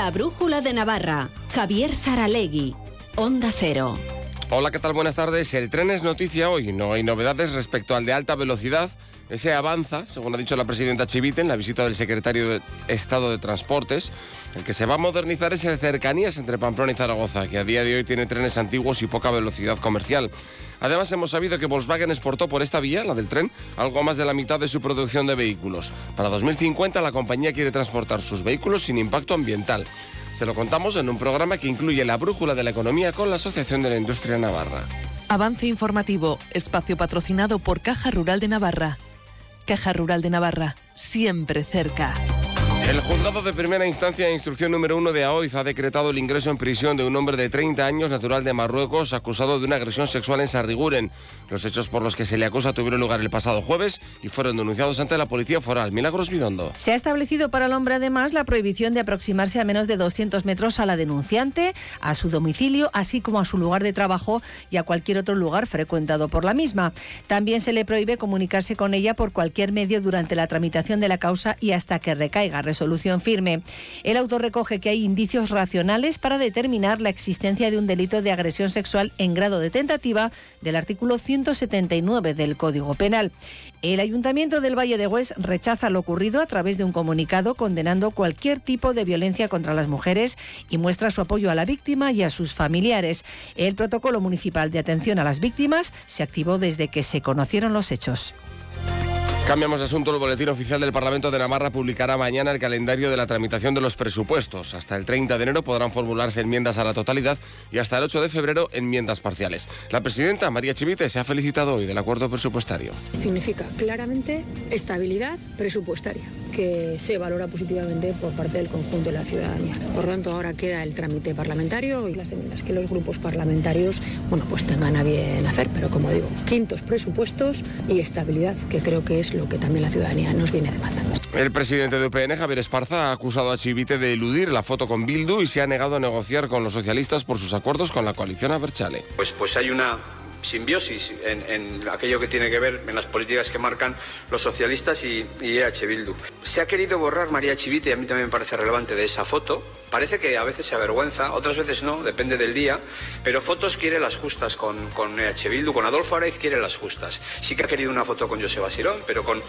La Brújula de Navarra. Javier Saralegui. Onda Cero. Hola, ¿qué tal? Buenas tardes. El tren es noticia hoy. No hay novedades respecto al de alta velocidad. Ese avanza, según ha dicho la presidenta Chivite en la visita del secretario de Estado de Transportes. El que se va a modernizar es el cercanías entre Pamplona y Zaragoza, que a día de hoy tiene trenes antiguos y poca velocidad comercial. Además, hemos sabido que Volkswagen exportó por esta vía, la del tren, algo más de la mitad de su producción de vehículos. Para 2050, la compañía quiere transportar sus vehículos sin impacto ambiental. Se lo contamos en un programa que incluye la brújula de la economía con la Asociación de la Industria Navarra. Avance informativo, espacio patrocinado por Caja Rural de Navarra. Caja Rural de Navarra, siempre cerca. El juzgado de primera instancia de instrucción número uno de AOIZ ha decretado el ingreso en prisión de un hombre de 30 años, natural de Marruecos, acusado de una agresión sexual en Sarriguren. Los hechos por los que se le acusa tuvieron lugar el pasado jueves y fueron denunciados ante la Policía Foral. Milagros Bidondo. Se ha establecido para el hombre además la prohibición de aproximarse a menos de 200 metros a la denunciante, a su domicilio, así como a su lugar de trabajo y a cualquier otro lugar frecuentado por la misma. También se le prohíbe comunicarse con ella por cualquier medio durante la tramitación de la causa y hasta que recaiga solución firme. El autor recoge que hay indicios racionales para determinar la existencia de un delito de agresión sexual en grado de tentativa del artículo 179 del Código Penal. El Ayuntamiento del Valle de Hues rechaza lo ocurrido a través de un comunicado condenando cualquier tipo de violencia contra las mujeres y muestra su apoyo a la víctima y a sus familiares. El protocolo municipal de atención a las víctimas se activó desde que se conocieron los hechos. Cambiamos de asunto. El Boletín Oficial del Parlamento de Navarra publicará mañana el calendario de la tramitación de los presupuestos. Hasta el 30 de enero podrán formularse enmiendas a la totalidad y hasta el 8 de febrero enmiendas parciales. La presidenta María Chivite se ha felicitado hoy del acuerdo presupuestario. Significa claramente estabilidad presupuestaria, que se valora positivamente por parte del conjunto de la ciudadanía. Por tanto, ahora queda el trámite parlamentario y las enmiendas que los grupos parlamentarios, bueno, pues tengan a bien hacer. Pero como digo, quintos presupuestos y estabilidad, que creo que es lo que también la ciudadanía nos viene demandando. El presidente de UPN, Javier Esparza, ha acusado a Chivite de eludir la foto con Bildu y se ha negado a negociar con los socialistas por sus acuerdos con la coalición Aberchale. Pues, pues hay una simbiosis en, aquello que tiene que ver en las políticas que marcan los socialistas y, EH Bildu. Se ha querido borrar María Chivite, y a mí también me parece relevante, de esa foto. Parece que a veces se avergüenza, otras veces no, depende del día, pero fotos quiere las justas con, con EH Bildu, con Adolfo Araiz quiere las justas. Sí que ha querido una foto con Joseba Sirón, pero con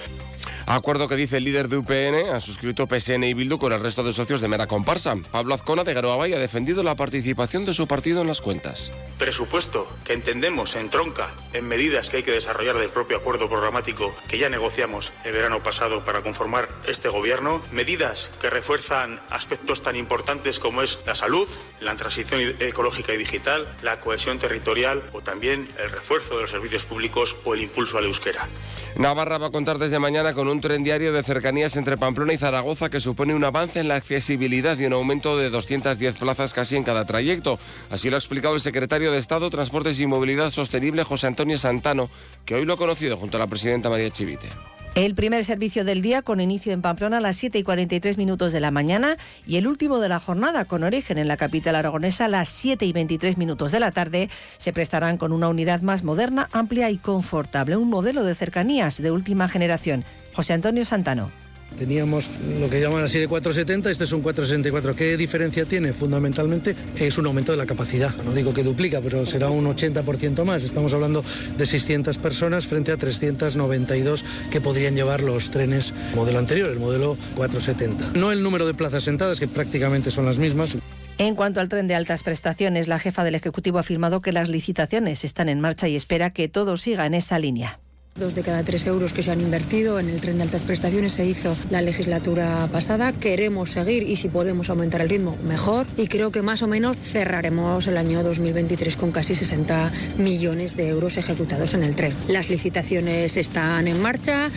Acuerdo que dice el líder de UPN ha suscrito PSN y Bildu con el resto de socios de mera comparsa. Pablo Azcona de Garoabay ha defendido la participación de su partido en las cuentas. Presupuesto que entendemos entronca en medidas que hay que desarrollar del propio acuerdo programático que ya negociamos el verano pasado para conformar este gobierno. Medidas que refuerzan aspectos tan importantes como es la salud, la transición ecológica y digital, la cohesión territorial o también el refuerzo de los servicios públicos o el impulso al euskera. Navarra va a contar desde mañana con un tren diario de cercanías entre Pamplona y Zaragoza que supone un avance en la accesibilidad y un aumento de 210 plazas casi en cada trayecto. Así lo ha explicado el secretario de Estado, Transportes y Movilidad Sostenible, José Antonio Santano, que hoy lo ha conocido junto a la presidenta María Chivite. El primer servicio del día con inicio en Pamplona a las 7 y 43 minutos de la mañana y el último de la jornada con origen en la capital aragonesa a las 7 y 23 minutos de la tarde se prestarán con una unidad más moderna, amplia y confortable, un modelo de cercanías de última generación. José Antonio Santano. Teníamos lo que llaman la serie 470, este es un 464. ¿Qué diferencia tiene? Fundamentalmente es un aumento de la capacidad. No digo que duplica, pero será un 80% más. Estamos hablando de 600 personas frente a 392 que podrían llevar los trenes modelo anterior, el modelo 470. No el número de plazas sentadas, que prácticamente son las mismas. En cuanto al tren de altas prestaciones, la jefa del Ejecutivo ha afirmado que las licitaciones están en marcha y espera que todo siga en esta línea. Dos de cada tres euros que se han invertido en el tren de altas prestaciones se hizo la legislatura pasada. Queremos seguir y si podemos aumentar el ritmo, mejor. Y creo que más o menos cerraremos el año 2023 con casi 60 millones de euros ejecutados en el tren. Las licitaciones están en marcha.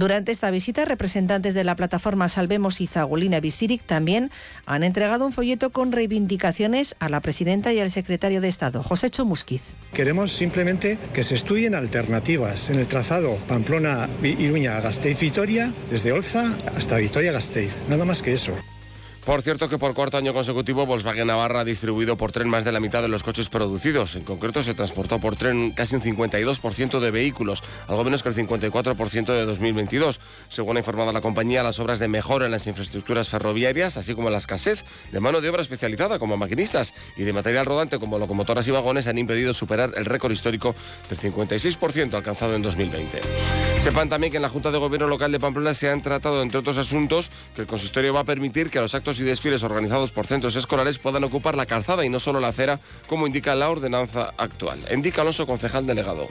Durante esta visita, representantes de la plataforma Salvemos y Zagolina Visiric también han entregado un folleto con reivindicaciones a la presidenta y al secretario de Estado, José Chomusquiz. Queremos simplemente que se estudien alternativas en el trazado Pamplona-Iruña-Gasteiz-Vitoria, desde Olza hasta Vitoria-Gasteiz. Nada más que eso. Por cierto que por cuarto año consecutivo Volkswagen Navarra ha distribuido por tren más de la mitad de los coches producidos. En concreto se transportó por tren casi un 52% de vehículos, algo menos que el 54% de 2022. Según ha informado la compañía, las obras de mejora en las infraestructuras ferroviarias, así como la escasez de mano de obra especializada como maquinistas y de material rodante como locomotoras y vagones han impedido superar el récord histórico del 56% alcanzado en 2020. Sepan también que en la Junta de Gobierno Local de Pamplona se han tratado, entre otros asuntos, que el consistorio va a permitir que los actos y desfiles organizados por centros escolares puedan ocupar la calzada y no solo la acera, como indica la ordenanza actual. Indica Alonso, concejal delegado.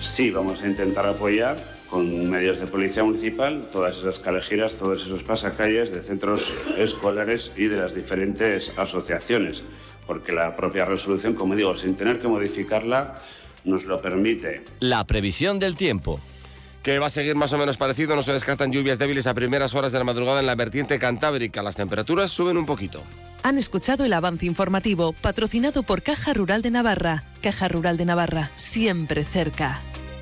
Sí, vamos a intentar apoyar con medios de policía municipal todas esas calejiras, todos esos pasacalles de centros escolares y de las diferentes asociaciones, porque la propia resolución, como digo, sin tener que modificarla, nos lo permite. La previsión del tiempo que va a seguir más o menos parecido. No se descartan lluvias débiles a primeras horas de la madrugada en la vertiente cantábrica. Las temperaturas suben un poquito. Han escuchado el avance informativo patrocinado por Caja Rural de Navarra. Caja Rural de Navarra, siempre cerca.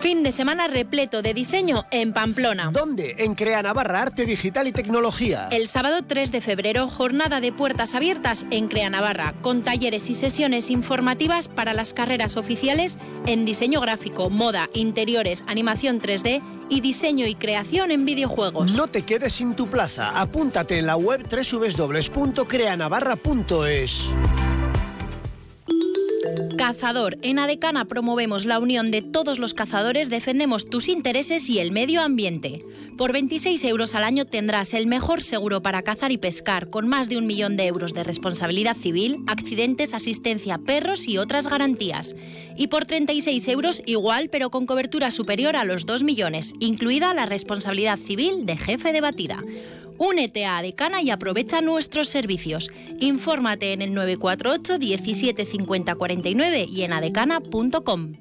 Fin de semana repleto de diseño en Pamplona. ¿Dónde? En Crea Navarra, Arte Digital y Tecnología. El sábado 3 de febrero, jornada de puertas abiertas en Crea Navarra, con talleres y sesiones informativas para las carreras oficiales en diseño gráfico, moda, interiores, animación 3D y diseño y creación en videojuegos. No te quedes sin tu plaza. Apúntate en la web www.creanavarra.es. Cazador. En Adecana promovemos la unión de todos los cazadores, defendemos tus intereses y el medio ambiente. Por 26 euros al año tendrás el mejor seguro para cazar y pescar, con más de un millón de euros de responsabilidad civil, accidentes, asistencia perros y otras garantías. Y por 36 euros igual, pero con cobertura superior a los 2 millones, incluida la responsabilidad civil de jefe de batida. Únete a Adecana y aprovecha nuestros servicios. Infórmate en el 948 17 50 49 y en adecana.com.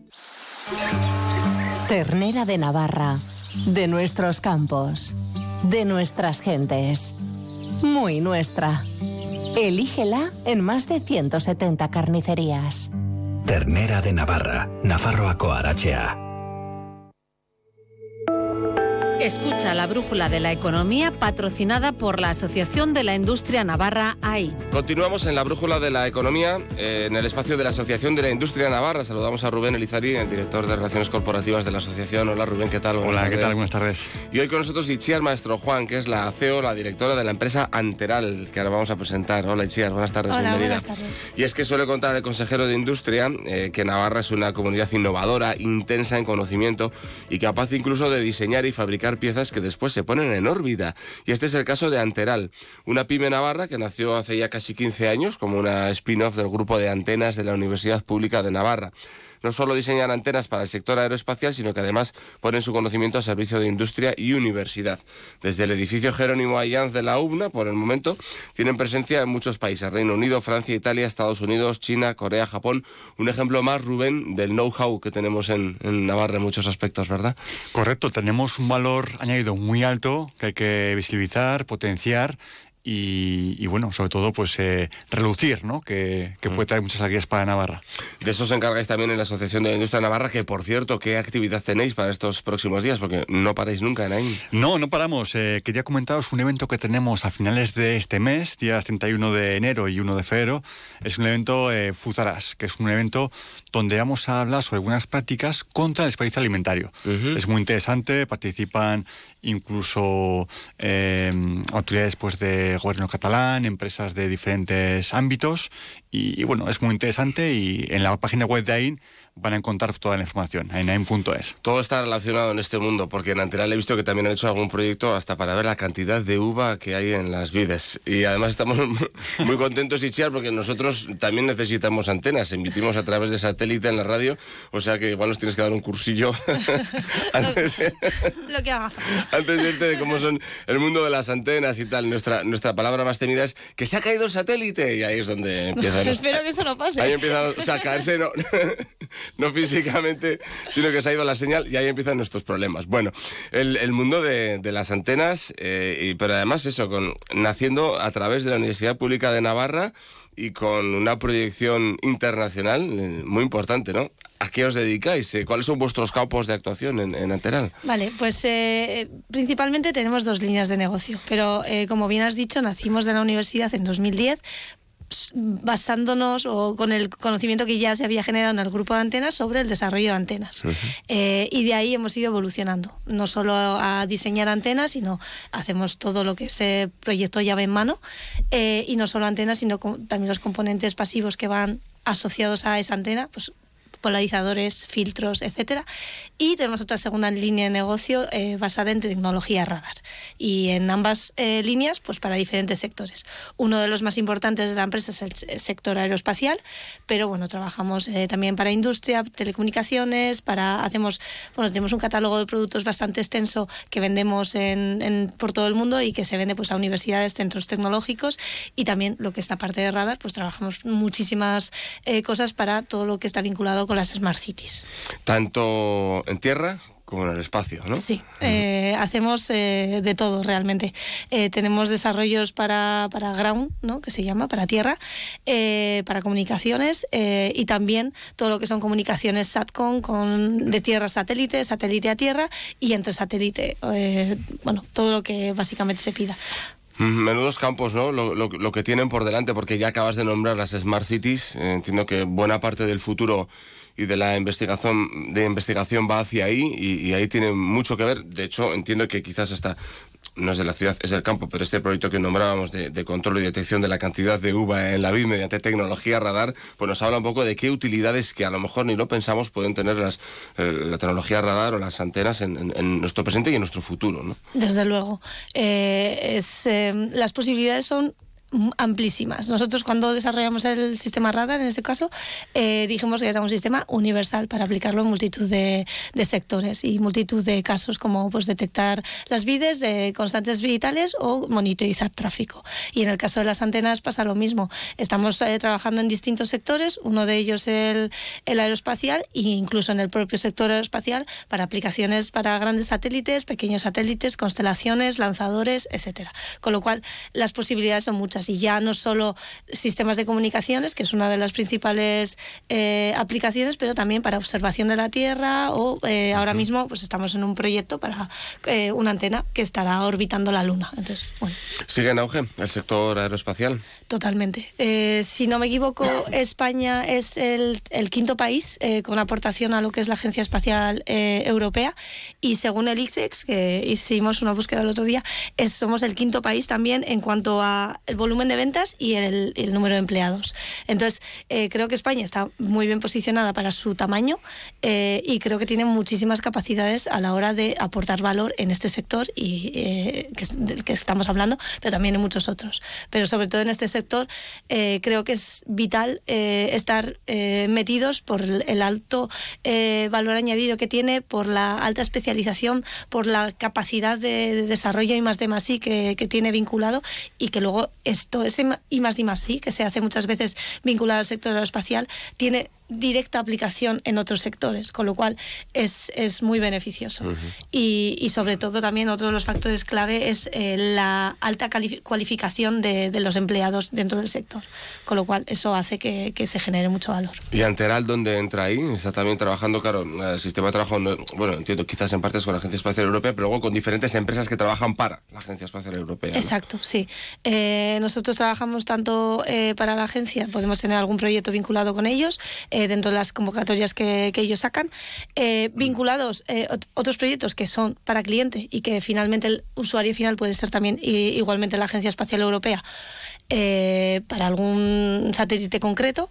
Ternera de Navarra, de nuestros campos, de nuestras gentes. Muy nuestra. Elígela en más de 170 carnicerías. Ternera de Navarra, Nafarroako Arachea. Escucha la brújula de la economía patrocinada por la Asociación de la Industria Navarra AI. Continuamos en la brújula de la economía, eh, en el espacio de la Asociación de la Industria Navarra. Saludamos a Rubén Elizari, el director de Relaciones Corporativas de la Asociación. Hola Rubén, ¿qué tal? Buenas Hola, tardes. ¿qué tal? Buenas tardes. Y hoy con nosotros Itziar Maestro Juan, que es la CEO, la directora de la empresa Anteral, que ahora vamos a presentar. Hola Itziar, buenas tardes, Hola, bienvenida. buenas tardes. Y es que suele contar el consejero de Industria eh, que Navarra es una comunidad innovadora, intensa en conocimiento y capaz incluso de diseñar y fabricar piezas que después se ponen en órbita. Y este es el caso de Anteral, una pyme navarra que nació hace ya casi 15 años como una spin-off del grupo de antenas de la Universidad Pública de Navarra. No solo diseñan antenas para el sector aeroespacial, sino que además ponen su conocimiento a servicio de industria y universidad. Desde el edificio Jerónimo Allanz de la UBNA, por el momento, tienen presencia en muchos países, Reino Unido, Francia, Italia, Estados Unidos, China, Corea, Japón. Un ejemplo más, Rubén, del know-how que tenemos en, en Navarra en muchos aspectos, ¿verdad? Correcto, tenemos un valor añadido muy alto que hay que visibilizar, potenciar y, y, bueno, sobre todo, pues eh, reducir, ¿no? Que, que, puede traer muchas alegrías para Navarra. De eso os encargáis también en la Asociación de la Industria de Navarra, que por cierto, ¿qué actividad tenéis para estos próximos días? Porque no paráis nunca en ahí. No, no paramos. Eh, quería comentaros un evento que tenemos a finales de este mes, días 31 de enero y 1 de febrero. Es un evento eh, Fuzaras, que es un evento donde vamos a hablar sobre algunas prácticas contra el desperdicio alimentario. Uh -huh. Es muy interesante, participan incluso eh, autoridades pues, de gobierno catalán, empresas de diferentes ámbitos. Y, y, bueno, es muy interesante y en la página web de AIN van a encontrar toda la información, en AIN.es. Todo está relacionado en este mundo, porque en Anteral he visto que también han hecho algún proyecto hasta para ver la cantidad de uva que hay en las vides. Y además estamos muy contentos, Ichiar, porque nosotros también necesitamos antenas, emitimos a través de satélite en la radio, o sea que igual nos tienes que dar un cursillo antes, de, lo que haga. antes de, irte de cómo son el mundo de las antenas y tal. Nuestra, nuestra palabra más temida es que se ha caído el satélite y ahí es donde no- Espero que eso no pase. Ahí empieza o sea, a caerse, no, no físicamente, sino que se ha ido la señal y ahí empiezan nuestros problemas. Bueno, el, mundo de, las antenas, eh, y, pero además eso, con, naciendo a través de la Universidad Pública de Navarra y con una proyección internacional eh, muy importante, ¿no? ¿A qué os dedicáis? Eh, ¿Cuáles son vuestros campos de actuación en, en? Vale, pues principalmente tenemos dos líneas de negocio, pero como bien has dicho, nacimos de la universidad en 2010 s- basándonos o con el conocimiento que ya se había generado en el grupo de antenas sobre el desarrollo de antenas. Eh, y de ahí hemos ido evolucionando, no solo a diseñar antenas, sino hacemos todo lo que es eh, proyecto llave en mano, eh, y no solo antenas, sino también los componentes pasivos que van asociados a esa antena, pues polarizadores, filtros, etcétera. Y tenemos otra segunda línea de negocio eh, basada en tecnología radar. Y en ambas eh, líneas, pues para diferentes sectores. Uno de los más importantes de la empresa es el se- sector aeroespacial, pero bueno, trabajamos eh, también para industria, telecomunicaciones, para hacemos, bueno, tenemos un catálogo de productos bastante extenso que vendemos en, por todo el mundo y que se vende pues a universidades, centros tecnológicos y también lo que está parte de radar, pues trabajamos muchísimas eh, cosas para todo lo que está vinculado con las smart cities. Tanto en tierra como en el espacio, ¿no? Sí, eh, hacemos eh, de todo realmente. Eh, tenemos desarrollos para, para ground, ¿no? que se llama, para tierra, para comunicaciones y también todo lo que son comunicaciones SATCOM con, de tierra a satélite, satélite a tierra y entre satélite, bueno, todo lo que básicamente se pida. Menudos campos, ¿no? Lo, lo- lo que tienen por delante, porque ya acabas de nombrar las Smart Cities. Entiendo que buena parte del futuro y de la investigación, de investigación va hacia ahí y, ahí tiene mucho que ver. De hecho, entiendo que quizás hasta no es de la ciudad, es del campo, pero este proyecto que nombrábamos de, control y detección de la cantidad de uva en la vid mediante tecnología radar, pues nos habla un poco de qué utilidades que a lo mejor ni lo pensamos pueden tener las, eh, la tecnología radar o las antenas en, nuestro presente y en nuestro futuro, ¿no? Desde luego. Eh, eh, las posibilidades son amplísimas. Nosotros cuando desarrollamos el sistema radar, en este caso, eh, dijimos que era un sistema universal para aplicarlo en multitud de, sectores y multitud de casos como pues detectar las vides de constantes vitales o monitorizar tráfico. Y en el caso de las antenas pasa lo mismo. Estamos eh, trabajando en distintos sectores, uno de ellos el, el aeroespacial e incluso en el propio sector aeroespacial para aplicaciones para grandes satélites, pequeños satélites, constelaciones, lanzadores, etcétera. Con lo cual las posibilidades son muchas y ya no solo sistemas de comunicaciones, que es una de las principales eh, aplicaciones, pero también para observación de la Tierra o eh, ahora mismo pues estamos en un proyecto para eh, una antena que estará orbitando la Luna. Entonces, bueno. ¿Sigue en auge el sector aeroespacial? Totalmente. Si no me equivoco, España es el, el quinto país con aportación a lo que es la Agencia Espacial Europea y según el ICEX, que hicimos una búsqueda el otro día, es- somos el quinto país también en cuanto a el volumen de ventas y el, el número de empleados. Entonces, eh, creo que España está muy bien posicionada para su tamaño eh, y creo que tiene muchísimas capacidades a la hora de aportar valor en este sector y eh, que, es- del que estamos hablando, pero también en muchos otros. Pero sobre todo en este sector eh, creo que es vital eh, estar eh, metidos por el, alto valor añadido que tiene, por la alta especialización, por la capacidad de, de desarrollo y más de más I que, que tiene vinculado y que luego esto, ese I más D más I, que se hace muchas veces vinculado al sector aeroespacial, tiene directa aplicación en otros sectores, con lo cual es, es muy beneficioso. y, y sobre todo también otro de los factores clave es eh, la alta cualificación de, de los empleados dentro del sector, con lo cual eso hace que, que se genere mucho valor. ¿Y Anteral dónde entra ahí? Está también trabajando, claro, el sistema de trabajo, no- bueno, entiendo quizás en partes con la Agencia Espacial Europea, pero luego con diferentes empresas que trabajan para la Agencia Espacial Europea. ¿no? Exacto, sí. Eh, nosotros trabajamos tanto eh, para la agencia, podemos tener algún proyecto vinculado con ellos, eh, dentro de las convocatorias que, ellos sacan, eh, vinculados eh, ot- otros proyectos que son para cliente y que finalmente el usuario final puede ser también igualmente la Agencia Espacial Europea. para algún satélite concreto.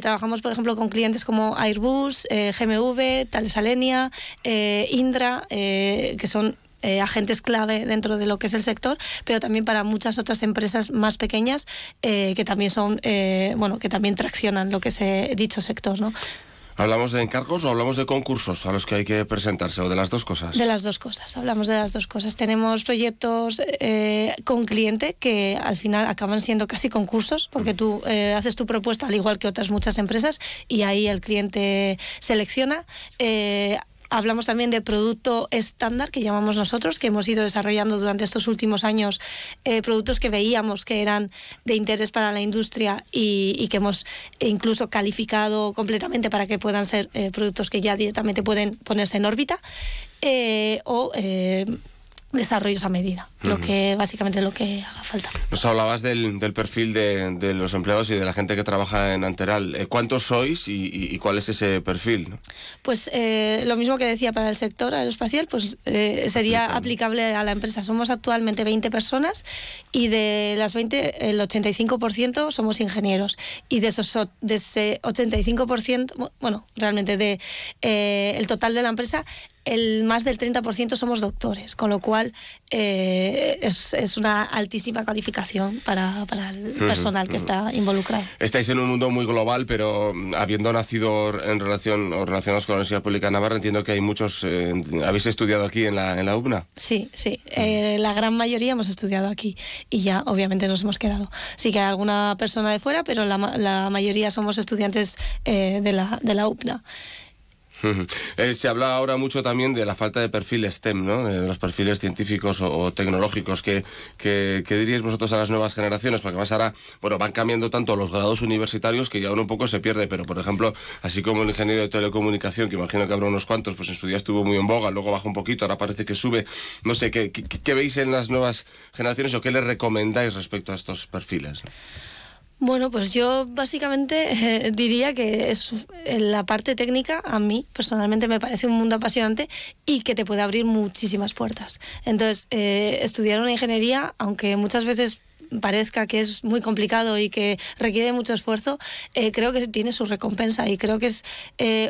Trabajamos, por ejemplo, con clientes como Airbus, GMV, Thales Alenia, eh, Indra, que son eh, agentes clave dentro de lo que es el sector, pero también para muchas otras empresas más pequeñas eh, que también son, eh, bueno, que también traccionan lo que es dicho sector, ¿no? ¿Hablamos de encargos o hablamos de concursos a los que hay que presentarse o de las dos cosas? De las dos cosas, hablamos de las dos cosas. Tenemos proyectos eh, con cliente que al final acaban siendo casi concursos porque tú eh, haces tu propuesta al igual que otras muchas empresas y ahí el cliente selecciona. Eh, Hablamos también de producto estándar que llamamos nosotros, que hemos ido desarrollando durante estos últimos años eh, productos que veíamos que eran de interés para la industria y, que hemos incluso calificado completamente para que puedan ser eh, productos que ya directamente pueden ponerse en órbita. Eh, o desarrollos a medida, lo que básicamente lo que haga falta. Nos hablabas del, perfil de, los empleados y de la gente que trabaja en Anteral. Eh, ¿Cuántos sois y, cuál es ese perfil? Pues eh, lo mismo que decía para el sector aeroespacial, pues eh, sería aplicable a la empresa. Somos actualmente 20 personas y de las 20 el 85% somos ingenieros y de esos de ese 85%, bueno, realmente de el total de la empresa el más del 30% somos doctores, con lo cual eh, es, es, una altísima calificación para, para el personal que está involucrado. Estáis en un mundo muy global, pero mm, habiendo nacido en relación o relacionados con la Universidad Pública de Navarra, entiendo que hay muchos. Eh, ¿Habéis estudiado aquí en la, en la UBNA? Sí, sí. Eh, la gran mayoría hemos estudiado aquí y ya, obviamente, nos hemos quedado. Sí que hay alguna persona de fuera, pero la, la mayoría somos estudiantes de, la, de la Eh, se habla ahora mucho también de la falta de perfil STEM, ¿no? de los perfiles científicos o, tecnológicos. ¿Qué, que, diríais vosotros a las nuevas generaciones? Porque además ahora bueno, van cambiando tanto los grados universitarios que ya uno un poco se pierde. Pero, por ejemplo, así como el ingeniero de telecomunicación, que imagino que habrá unos cuantos, pues en su día estuvo muy en boga, luego baja un poquito, ahora parece que sube. No sé, ¿qué, qué, veis en las nuevas generaciones o qué les recomendáis respecto a estos perfiles? Bueno, pues yo básicamente eh, diría que es la parte técnica a mí personalmente me parece un mundo apasionante y que te puede abrir muchísimas puertas. Entonces, eh, estudiar una ingeniería, aunque muchas veces parezca que es muy complicado y que requiere mucho esfuerzo, eh, creo que tiene su recompensa y creo que es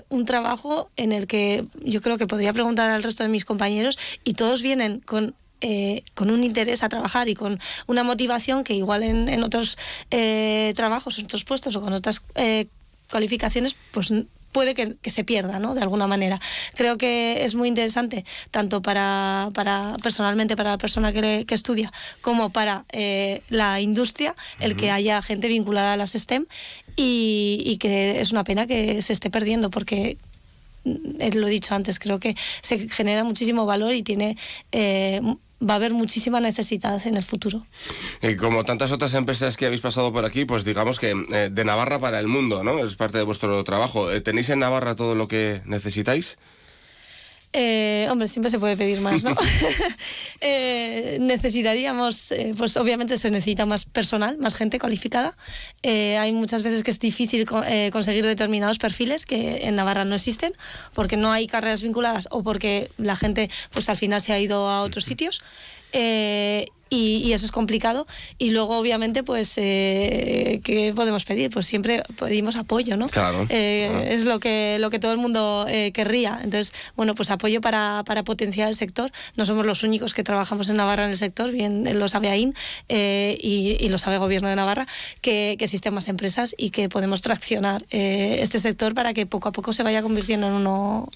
un trabajo en el que yo creo que podría preguntar al resto de mis compañeros y todos vienen con eh, con un interés a trabajar y con una motivación que igual en, otros eh, trabajos, en otros puestos o con otras eh, cualificaciones, pues puede que, se pierda, ¿no? De alguna manera. Creo que es muy interesante, tanto para, para personalmente para la persona que, estudia, como para la industria, el que haya gente vinculada a las STEM y, y, que es una pena que se esté perdiendo, porque lo he dicho antes, creo que se genera muchísimo valor y tiene va a haber muchísima necesidad en el futuro. Y como tantas otras empresas que habéis pasado por aquí, pues digamos que eh, de Navarra para el mundo, ¿no? Es parte de vuestro trabajo. Eh, ¿Tenéis en Navarra todo lo que necesitáis? Eh, hombre, siempre se puede pedir más, ¿no? Eh, necesitaríamos, eh, pues obviamente se necesita más personal, más gente cualificada. hay muchas veces que es difícil conseguir determinados perfiles que en Navarra no existen, porque no hay carreras vinculadas o porque la gente, pues al final se ha ido a otros sitios y, eso es complicado. Y luego, obviamente, pues, eh, ¿qué podemos pedir? Pues siempre pedimos apoyo, ¿no? Claro. Eh, es lo que, lo que todo el mundo eh, querría. Entonces, bueno, pues apoyo para, para, potenciar el sector. No somos los únicos que trabajamos en Navarra en el sector, bien lo sabe AIN y, y, lo sabe el Gobierno de Navarra, que, que, existen más empresas y que podemos traccionar este sector para que poco a poco se vaya convirtiendo en uno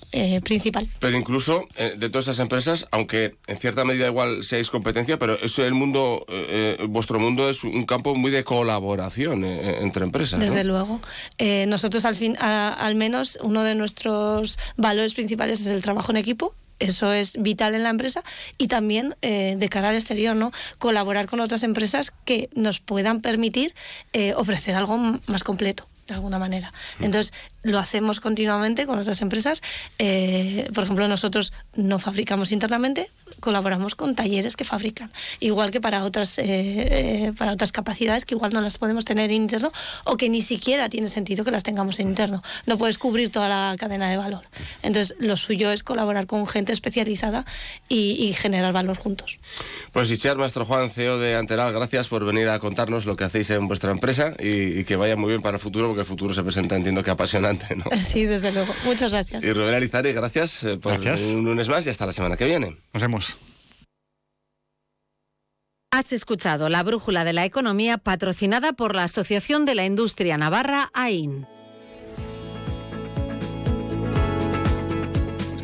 principal. Pero incluso de todas esas empresas, aunque en cierta medida igual seáis competencia, pero eso el mundo, eh, eh, vuestro mundo es un campo muy de colaboración eh, entre empresas. Desde luego. nosotros al fin, al menos uno de nuestros valores principales es el trabajo en equipo. Eso es vital en la empresa y también de cara al exterior, ¿no? Colaborar con otras empresas que nos puedan permitir ofrecer algo más completo de alguna manera. Entonces, lo hacemos continuamente con otras empresas. por ejemplo, nosotros no fabricamos internamente, colaboramos con talleres que fabrican, igual que para otras, eh, eh, para otras capacidades que igual no las podemos tener en interno o que ni siquiera tiene sentido que las tengamos en interno. No puedes cubrir toda la cadena de valor. Entonces, lo suyo es colaborar con gente especializada y, generar valor juntos. Pues Ichiar, maestro Juan, CEO de Anteral, gracias por venir a contarnos lo que hacéis en vuestra empresa y, que vaya muy bien para el futuro, el futuro se presenta, entiendo que apasionante, ¿no? Sí, desde luego. Muchas gracias. Y Rubén Arizari, gracias eh, por un lunes más y hasta la semana que viene. Nos vemos. Has escuchado la brújula de la economía patrocinada por la Asociación de la Industria Navarra AIN.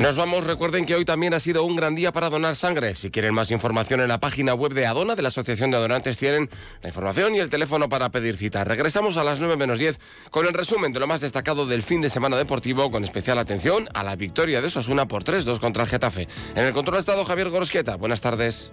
Nos vamos, recuerden que hoy también ha sido un gran día para donar sangre. Si quieren más información en la página web de Adona, de la Asociación de Donantes, tienen la información y el teléfono para pedir cita. Regresamos a las 9 menos 10 con el resumen de lo más destacado del fin de semana deportivo, con especial atención a la victoria de Osasuna por 3-2 contra el Getafe. En el control ha estado Javier Gorosqueta. Buenas tardes.